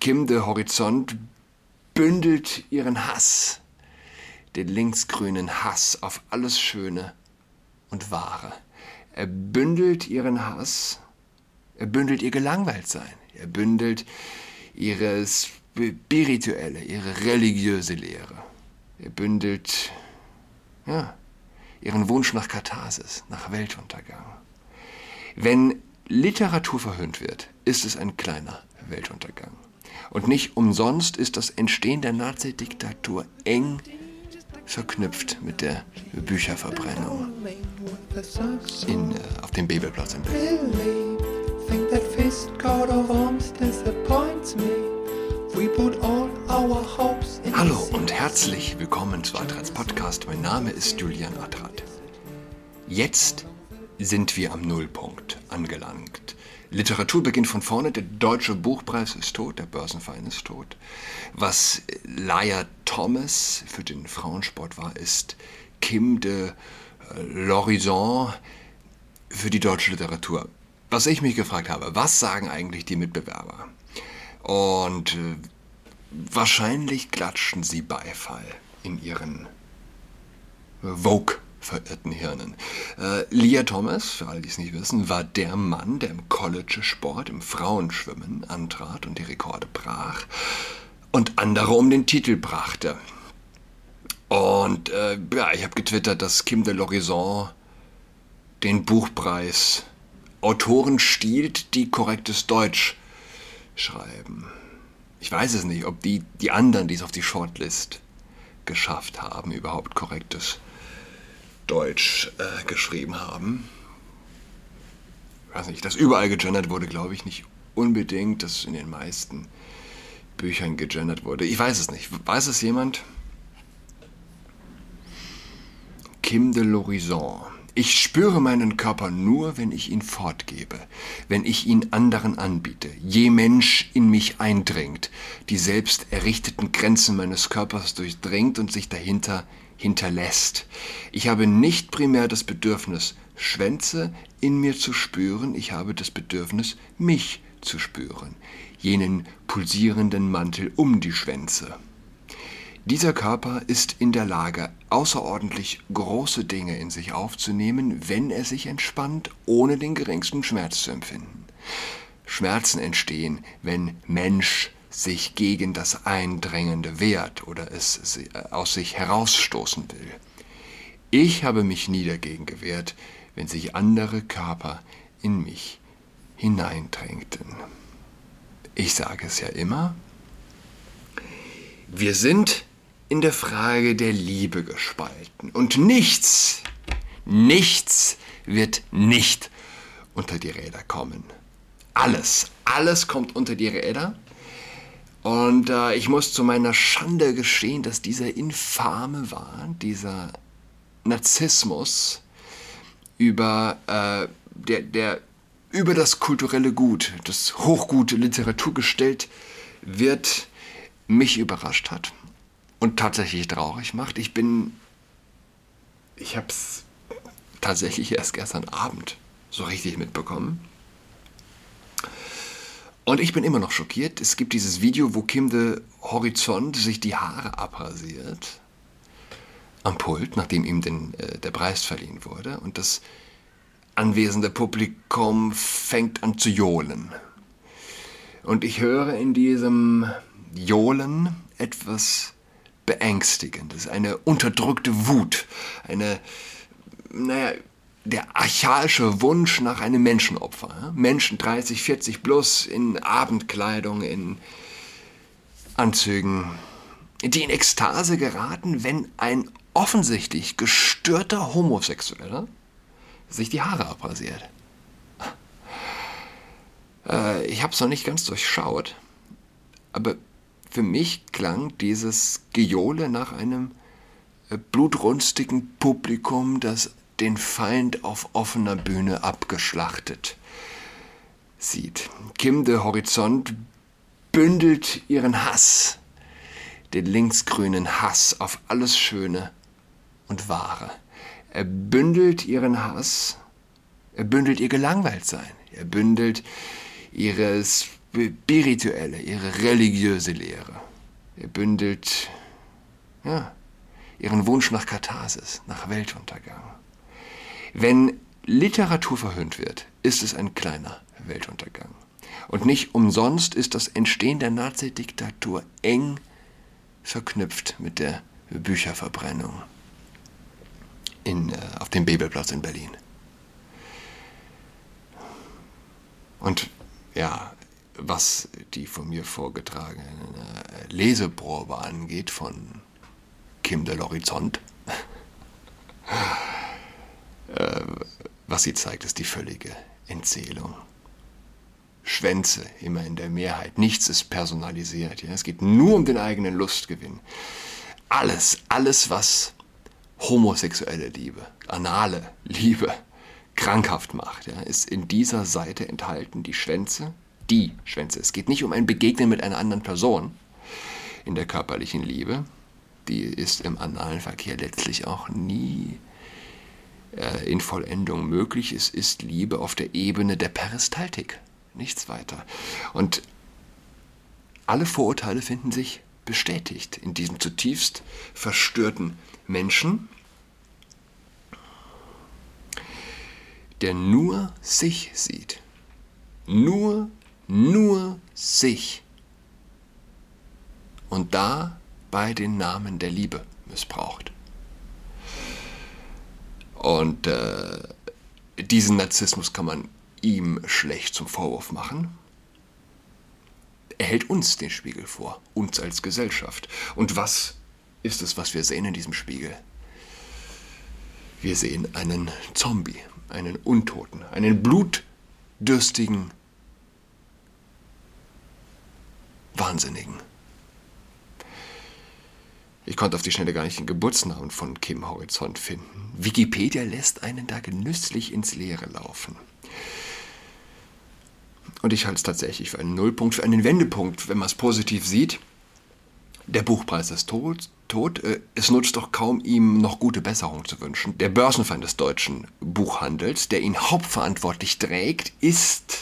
Kim de Horizont bündelt ihren Hass, den linksgrünen Hass auf alles Schöne und Wahre. Er bündelt ihren Hass, er bündelt ihr Gelangweiltsein, er bündelt ihre spirituelle, ihre religiöse Lehre. Er bündelt, ja, ihren Wunsch nach Katharsis, nach Weltuntergang. Wenn Literatur verhöhnt wird, ist es ein kleiner Weltuntergang. Und nicht umsonst ist das Entstehen der Nazi-Diktatur eng verknüpft mit der Bücherverbrennung in, äh, auf dem Bebelplatz in Berlin. Hallo und herzlich willkommen zu Adrats Podcast. Mein Name ist Julian Adrat. Jetzt sind wir am Nullpunkt angelangt. Literatur beginnt von vorne, der deutsche Buchpreis ist tot, der Börsenverein ist tot. Was Laia Thomas für den Frauensport war, ist Kim de äh, L'Horizon für die deutsche Literatur. Was ich mich gefragt habe, was sagen eigentlich die Mitbewerber? Und äh, wahrscheinlich klatschen sie Beifall in ihren Vogue verirrten Hirnen. Äh, Leah Thomas, für alle, die es nicht wissen, war der Mann, der im College-Sport, im Frauenschwimmen antrat und die Rekorde brach und andere um den Titel brachte. Und äh, ja, ich habe getwittert, dass Kim de L'Horizon den Buchpreis Autoren stiehlt, die korrektes Deutsch schreiben. Ich weiß es nicht, ob die, die anderen, die es auf die Shortlist geschafft haben, überhaupt korrektes Deutsch äh, geschrieben haben. Ich weiß nicht, dass überall gegendert wurde, glaube ich nicht unbedingt, dass in den meisten Büchern gegendert wurde. Ich weiß es nicht. Weiß es jemand? Kim de l'Horizon. Ich spüre meinen Körper nur, wenn ich ihn fortgebe, wenn ich ihn anderen anbiete, je Mensch in mich eindringt, die selbst errichteten Grenzen meines Körpers durchdringt und sich dahinter hinterlässt. Ich habe nicht primär das Bedürfnis, Schwänze in mir zu spüren, ich habe das Bedürfnis, mich zu spüren, jenen pulsierenden Mantel um die Schwänze. Dieser Körper ist in der Lage, außerordentlich große Dinge in sich aufzunehmen, wenn er sich entspannt, ohne den geringsten Schmerz zu empfinden. Schmerzen entstehen, wenn Mensch sich gegen das Eindrängende wehrt oder es äh, aus sich herausstoßen will. Ich habe mich nie dagegen gewehrt, wenn sich andere Körper in mich hineindrängten. Ich sage es ja immer, wir sind in der Frage der Liebe gespalten und nichts, nichts wird nicht unter die Räder kommen. Alles, alles kommt unter die Räder und äh, ich muss zu meiner Schande gestehen, dass dieser infame Wahn, dieser Narzissmus über, äh, der, der über das kulturelle Gut, das Hochgut Literatur gestellt wird, mich überrascht hat und tatsächlich traurig macht. Ich bin, ich habe es tatsächlich erst gestern Abend so richtig mitbekommen. Und ich bin immer noch schockiert. Es gibt dieses Video, wo Kim de Horizont sich die Haare abrasiert am Pult, nachdem ihm den, äh, der Preis verliehen wurde. Und das anwesende Publikum fängt an zu johlen. Und ich höre in diesem Johlen etwas Beängstigendes, eine unterdrückte Wut, eine, naja, der archaische Wunsch nach einem Menschenopfer. Menschen 30, 40 plus in Abendkleidung, in Anzügen, die in Ekstase geraten, wenn ein offensichtlich gestörter Homosexueller sich die Haare abrasiert. Äh, ich habe es noch nicht ganz durchschaut, aber für mich klang dieses Gejohle nach einem äh, blutrunstigen Publikum, das den Feind auf offener Bühne abgeschlachtet sieht. Kim de Horizont bündelt ihren Hass, den linksgrünen Hass auf alles Schöne und Wahre. Er bündelt ihren Hass, er bündelt ihr Gelangweiltsein, er bündelt ihre spirituelle, ihre religiöse Lehre. Er bündelt ja, ihren Wunsch nach Katharsis, nach Weltuntergang. Wenn Literatur verhöhnt wird, ist es ein kleiner Weltuntergang. Und nicht umsonst ist das Entstehen der Nazi-Diktatur eng verknüpft mit der Bücherverbrennung in, äh, auf dem Bebelplatz in Berlin. Und ja, was die von mir vorgetragene äh, Leseprobe angeht von Kim de l'Horizont, was sie zeigt, ist die völlige Entzählung. Schwänze immer in der Mehrheit. Nichts ist personalisiert. Ja? Es geht nur um den eigenen Lustgewinn. Alles, alles, was homosexuelle Liebe, anale Liebe krankhaft macht, ja, ist in dieser Seite enthalten. Die Schwänze, die Schwänze. Es geht nicht um ein Begegnen mit einer anderen Person in der körperlichen Liebe. Die ist im analen Verkehr letztlich auch nie in Vollendung möglich. Es ist Liebe auf der Ebene der Peristaltik. Nichts weiter. Und alle Vorurteile finden sich bestätigt in diesem zutiefst verstörten Menschen, der nur sich sieht. Nur, nur sich. Und da bei den Namen der Liebe missbraucht. Und äh, diesen Narzissmus kann man ihm schlecht zum Vorwurf machen. Er hält uns den Spiegel vor, uns als Gesellschaft. Und was ist es, was wir sehen in diesem Spiegel? Wir sehen einen Zombie, einen Untoten, einen blutdürstigen Wahnsinnigen. Ich konnte auf die Schnelle gar nicht den Geburtsnamen von Kim Horizont finden. Wikipedia lässt einen da genüsslich ins Leere laufen. Und ich halte es tatsächlich für einen Nullpunkt, für einen Wendepunkt, wenn man es positiv sieht. Der Buchpreis ist tot. tot. Es nutzt doch kaum, ihm noch gute Besserung zu wünschen. Der Börsenfeind des deutschen Buchhandels, der ihn hauptverantwortlich trägt, ist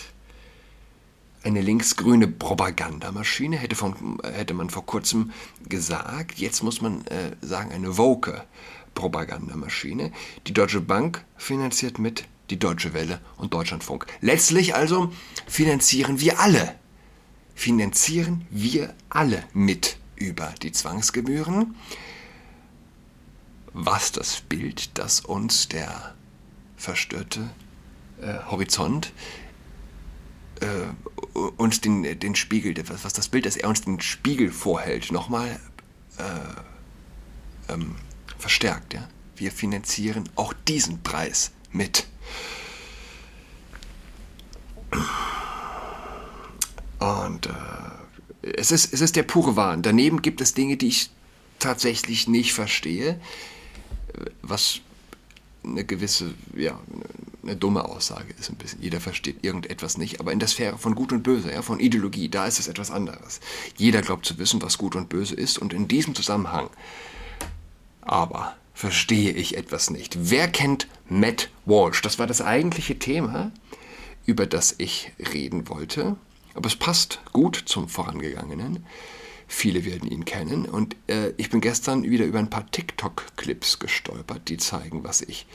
eine linksgrüne Propagandamaschine, hätte, von, hätte man vor kurzem gesagt. Jetzt muss man äh, sagen, eine woke Propagandamaschine. Die Deutsche Bank finanziert mit die Deutsche Welle und Deutschlandfunk. Letztlich also finanzieren wir alle, finanzieren wir alle mit über die Zwangsgebühren, was das Bild, das uns der verstörte äh, Horizont äh, uns den, den Spiegel, was, was das Bild, das er uns den Spiegel vorhält, nochmal äh, ähm, verstärkt. Ja? Wir finanzieren auch diesen Preis mit. Und äh, es, ist, es ist der pure Wahn. Daneben gibt es Dinge, die ich tatsächlich nicht verstehe, was eine gewisse, ja, eine dumme Aussage ist ein bisschen. Jeder versteht irgendetwas nicht, aber in der Sphäre von Gut und Böse, ja, von Ideologie, da ist es etwas anderes. Jeder glaubt zu wissen, was Gut und Böse ist und in diesem Zusammenhang aber verstehe ich etwas nicht. Wer kennt Matt Walsh? Das war das eigentliche Thema über das ich reden wollte. Aber es passt gut zum Vorangegangenen. Viele werden ihn kennen. Und äh, ich bin gestern wieder über ein paar TikTok-Clips gestolpert, die zeigen, was ich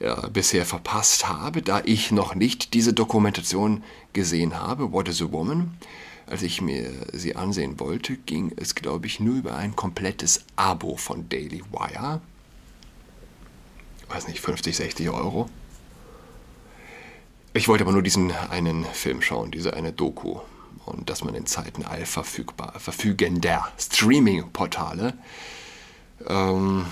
ja, bisher verpasst habe, da ich noch nicht diese Dokumentation gesehen habe, What is a Woman. Als ich mir sie ansehen wollte, ging es, glaube ich, nur über ein komplettes Abo von Daily Wire. Weiß nicht, 50, 60 Euro. Ich wollte aber nur diesen einen Film schauen, diese eine Doku. Und dass man in Zeiten all verfügbar, verfügender Streaming-Portale, ähm,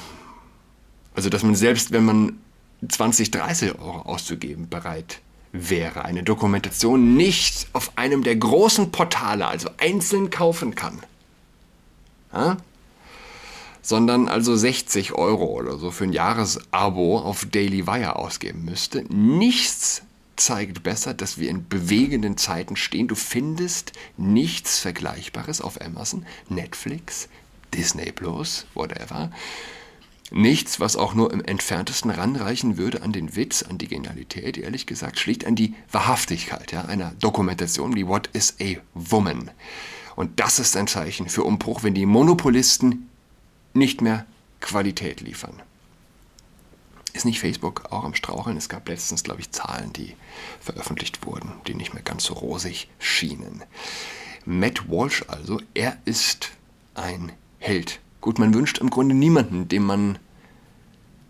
also dass man selbst, wenn man 20, 30 Euro auszugeben bereit wäre, eine Dokumentation nicht auf einem der großen Portale, also einzeln kaufen kann. Ja? sondern also 60 Euro oder so für ein Jahresabo auf Daily Wire ausgeben müsste. Nichts zeigt besser, dass wir in bewegenden Zeiten stehen. Du findest nichts Vergleichbares auf Amazon, Netflix, Disney Plus, whatever. Nichts, was auch nur im entferntesten ranreichen würde an den Witz, an die Genialität, ehrlich gesagt, schlicht an die Wahrhaftigkeit ja, einer Dokumentation wie What is a Woman? Und das ist ein Zeichen für Umbruch, wenn die Monopolisten nicht mehr Qualität liefern. Ist nicht Facebook auch am Straucheln? Es gab letztens, glaube ich, Zahlen, die veröffentlicht wurden, die nicht mehr ganz so rosig schienen. Matt Walsh also, er ist ein Held. Gut, man wünscht im Grunde niemanden, dem man,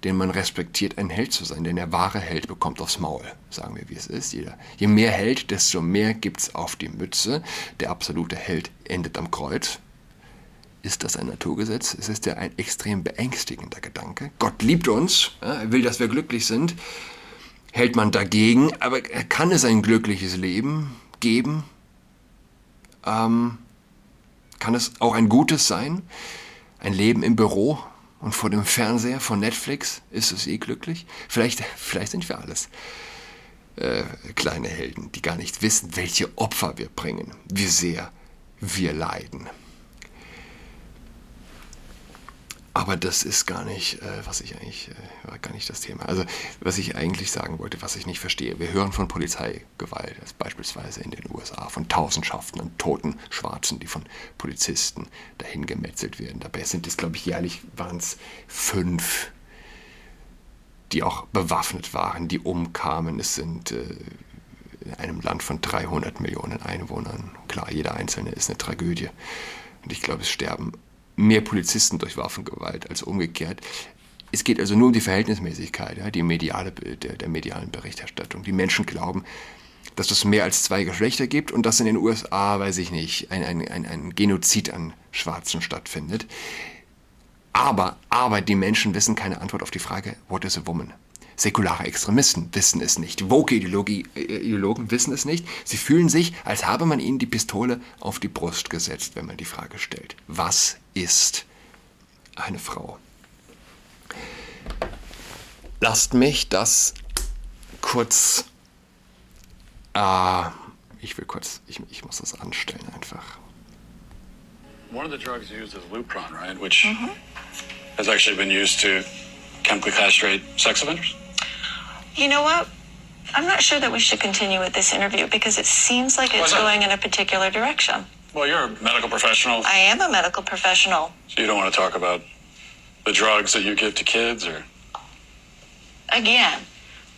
den man respektiert, ein Held zu sein, denn der wahre Held bekommt aufs Maul, sagen wir, wie es ist. Jeder, je mehr Held, desto mehr gibt es auf die Mütze. Der absolute Held endet am Kreuz. Ist das ein Naturgesetz? Es ist ja ein extrem beängstigender Gedanke. Gott liebt uns, er will, dass wir glücklich sind. Hält man dagegen, aber kann es ein glückliches Leben geben? Ähm, kann es auch ein gutes sein? Ein Leben im Büro und vor dem Fernseher von Netflix? Ist es eh glücklich? Vielleicht, vielleicht sind wir alles äh, kleine Helden, die gar nicht wissen, welche Opfer wir bringen, wie sehr wir leiden. Aber das ist gar nicht, äh, was ich eigentlich, äh, war gar nicht das Thema. Also, was ich eigentlich sagen wollte, was ich nicht verstehe. Wir hören von Polizeigewalt, also beispielsweise in den USA, von Tausendschaften an toten Schwarzen, die von Polizisten dahin gemetzelt werden. Dabei sind es, glaube ich, jährlich waren es fünf, die auch bewaffnet waren, die umkamen. Es sind äh, in einem Land von 300 Millionen Einwohnern. Klar, jeder Einzelne ist eine Tragödie. Und ich glaube, es sterben mehr Polizisten durch Waffengewalt als umgekehrt. Es geht also nur um die Verhältnismäßigkeit, ja, die mediale, der, der medialen Berichterstattung. Die Menschen glauben, dass es mehr als zwei Geschlechter gibt und dass in den USA, weiß ich nicht, ein, ein, ein, ein Genozid an Schwarzen stattfindet. Aber, aber die Menschen wissen keine Antwort auf die Frage, what is a woman? Säkulare Extremisten wissen es nicht. Woke-Ideologen wissen es nicht. Sie fühlen sich, als habe man ihnen die Pistole auf die Brust gesetzt, wenn man die Frage stellt. Was ist eine Frau? Lasst mich das kurz. Ah, ich will kurz. Ich, ich muss das anstellen einfach. One of the drugs used is Lupron, right? Which mm -hmm. has actually been used to chemically castrate sex offenders. You know what? I'm not sure that we should continue with this interview because it seems like it's going in a particular direction. Well, you're a medical professional. I am a medical professional. So you don't want to talk about the drugs that you give to kids or? Again,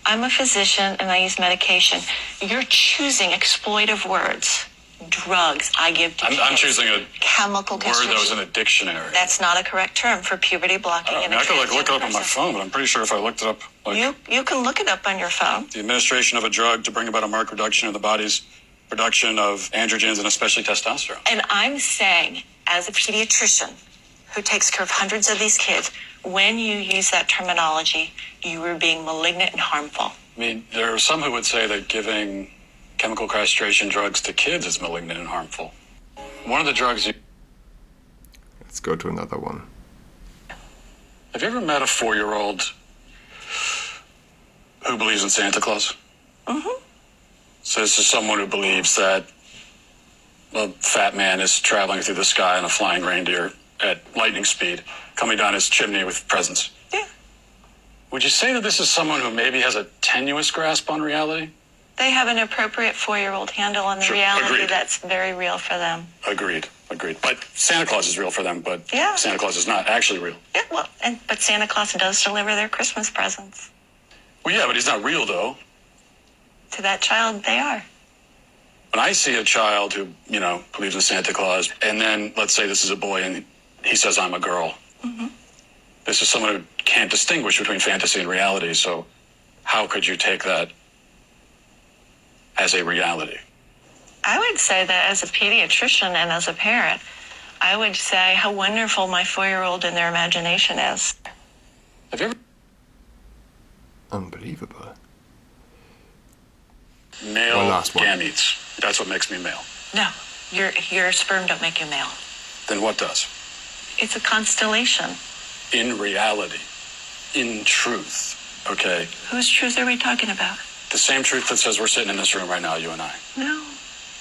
I'm a physician and I use medication. You're choosing exploitive words drugs I give to I'm, kids. I'm choosing a chemical word that was in a dictionary. That's not a correct term for puberty blocking. I, and I could like look it up on my phone, but I'm pretty sure if I looked it up, like you you can look it up on your phone. The administration of a drug to bring about a marked reduction in the body's production of androgens and especially testosterone. And I'm saying, as a pediatrician who takes care of hundreds of these kids, when you use that terminology, you are being malignant and harmful. I mean, there are some who would say that giving chemical castration drugs to kids is malignant and harmful. One of the drugs you. Let's go to another one. Have you ever met a four year old who believes in Santa Claus? Mm-hmm. So this is someone who believes that a fat man is traveling through the sky on a flying reindeer at lightning speed, coming down his chimney with presents. Yeah. Would you say that this is someone who maybe has a tenuous grasp on reality? They have an appropriate four year old handle on the Sure, reality agreed. that's very real for them. Agreed, agreed. But Santa Claus is real for them, but Yeah. Santa Claus is not actually real. Yeah, well, and, but Santa Claus does deliver their Christmas presents. Well, yeah, but he's not real though. To that child, they are. When I see a child who, you know, believes in Santa Claus, and then let's say this is a boy and he says, I'm a girl. Mm-hmm. This is someone who can't distinguish between fantasy and reality. So, how could you take that as a reality? I would say that as a pediatrician and as a parent, I would say how wonderful my four year old and their imagination is. Have you ever Unbelievable. male One last one. gametes? That's what makes me male. No, your, your sperm don't make you male. Then what does? It's a constellation. In reality, in truth, okay, Whose truth are we talking about? The same truth that says we're sitting in this room right now, you and I. No,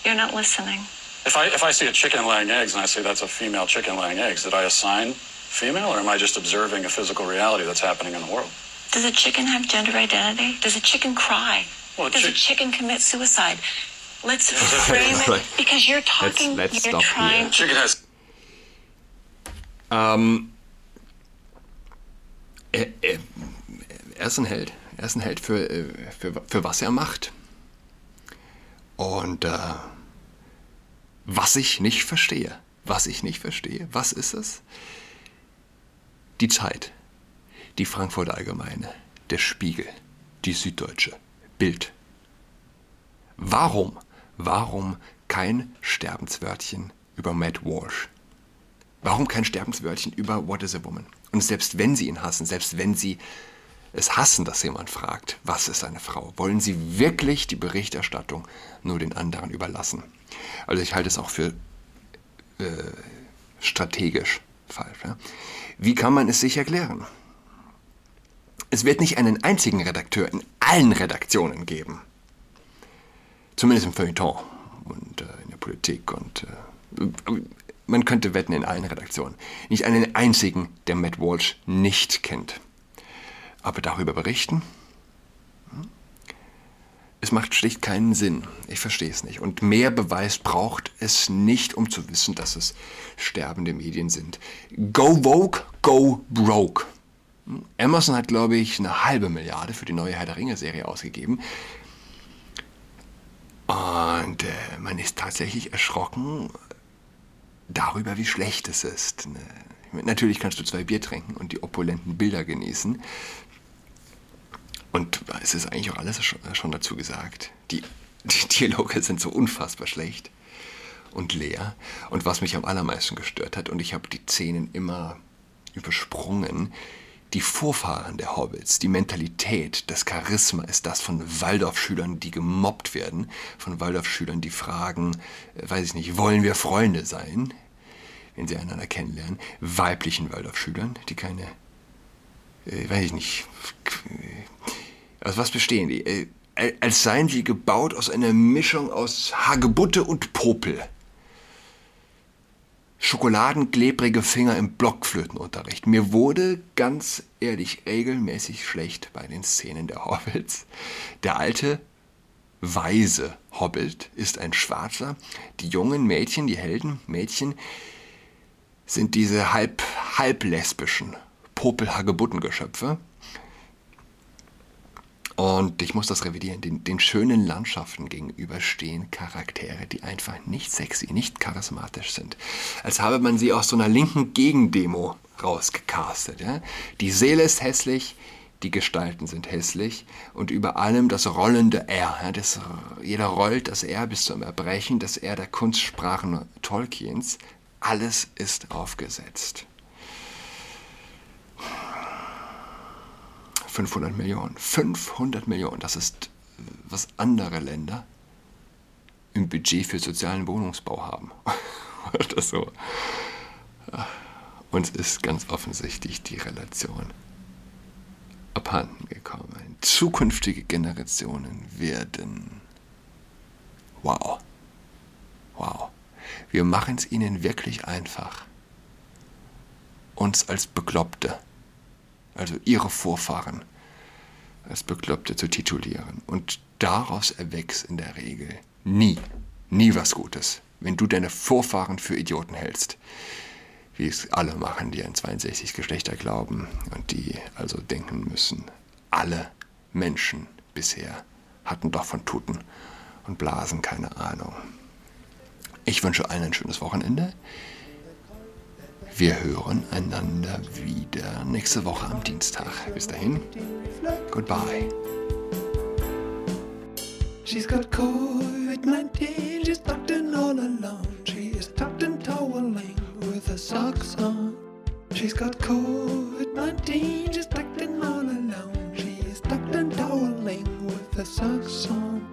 you're not listening. If I if I see a chicken laying eggs and I say that's a female chicken laying eggs, did I assign female, or am I just observing a physical reality that's happening in the world? Does a chicken have gender identity? Does a chicken cry? Well, a Does a chicken commit suicide? Let's frame it because you're talking. let's you're stop trying. here. Chicken has er, er, er ist ein Held. Er ist ein Held für, äh, für, für was er macht. Und äh, was ich nicht verstehe, was ich nicht verstehe, was ist es? Die Zeit, die Frankfurter Allgemeine, der Spiegel, die Süddeutsche, Bild. Warum, warum kein Sterbenswörtchen über Matt Walsh? Warum kein Sterbenswörtchen über What is a Woman? Und selbst wenn Sie ihn hassen, selbst wenn Sie es hassen, dass jemand fragt, was ist eine Frau, wollen Sie wirklich die Berichterstattung nur den anderen überlassen? Also ich halte es auch für äh, strategisch falsch. Ja? Wie kann man es sich erklären? Es wird nicht einen einzigen Redakteur in allen Redaktionen geben. Zumindest im Feuilleton und äh, in der Politik und äh, man könnte wetten in allen Redaktionen. Nicht einen einzigen, der Matt Walsh nicht kennt. Aber darüber berichten? Hm? Es macht schlicht keinen Sinn. Ich verstehe es nicht. Und mehr Beweis braucht es nicht, um zu wissen, dass es sterbende Medien sind. Go Vogue, go broke. Hm? Amazon hat, glaube ich, eine halbe Milliarde für die neue Herr der Ringe-Serie ausgegeben. Und äh, man ist tatsächlich erschrocken darüber, wie schlecht es ist. Ne? Natürlich kannst du zwei Bier trinken und die opulenten Bilder genießen. Und es ist eigentlich auch alles schon, dazu gesagt. Die, die Dialoge sind so unfassbar schlecht und leer. Und was mich am allermeisten gestört hat, und ich habe die Szenen immer übersprungen, die Vorfahren der Hobbits, die Mentalität, das Charisma ist das von Waldorfschülern, die gemobbt werden, von Waldorfschülern, die fragen, äh, weiß ich nicht, wollen wir Freunde sein, wenn sie einander kennenlernen, weiblichen Waldorfschülern, die keine, äh, weiß ich nicht, aus was bestehen die? Äh, als seien sie gebaut aus einer Mischung aus Hagebutte und Popel. Schokoladenklebrige Finger im Blockflötenunterricht. Mir wurde ganz ehrlich regelmäßig schlecht bei den Szenen der Hobbits. Der alte, weise Hobbit ist ein Schwarzer. Die jungen Mädchen, die Helden, Mädchen, sind diese halb, halb lesbischen Popel-Hagebuttengeschöpfe. Und ich muss das revidieren. Den, den schönen Landschaften gegenüber stehen Charaktere, die einfach nicht sexy, nicht charismatisch sind. Als habe man sie aus so einer linken Gegendemo rausgecastet. Ja? Die Seele ist hässlich, die Gestalten sind hässlich und über allem das rollende R. Ja? Das, jeder rollt das R bis zum Erbrechen, das R der Kunstsprachen Tolkiens. Alles ist aufgesetzt. 500 Millionen. 500 Millionen. Das ist, was andere Länder im Budget für sozialen Wohnungsbau haben. Oder so. Uns ist ganz offensichtlich die Relation abhanden gekommen. Zukünftige Generationen werden. Wow. Wow. Wir machen es ihnen wirklich einfach. Uns als Bekloppte also ihre Vorfahren als Bekloppte zu titulieren. Und daraus erwächst in der Regel nie, nie was Gutes, wenn du deine Vorfahren für Idioten hältst. Wie es alle machen, die an 62 Geschlechter glauben und die also denken müssen, alle Menschen bisher hatten doch von Tuten und Blasen keine Ahnung. Ich wünsche allen ein schönes Wochenende. Wir hören einander wieder nächste Woche am Dienstag. Bis dahin, goodbye. She's got COVID-19, she's tucked in all alone. She is tucked and toweling with her socks on. She's got COVID-19, she's tucked in all alone. She is tucked and toweling with her socks on.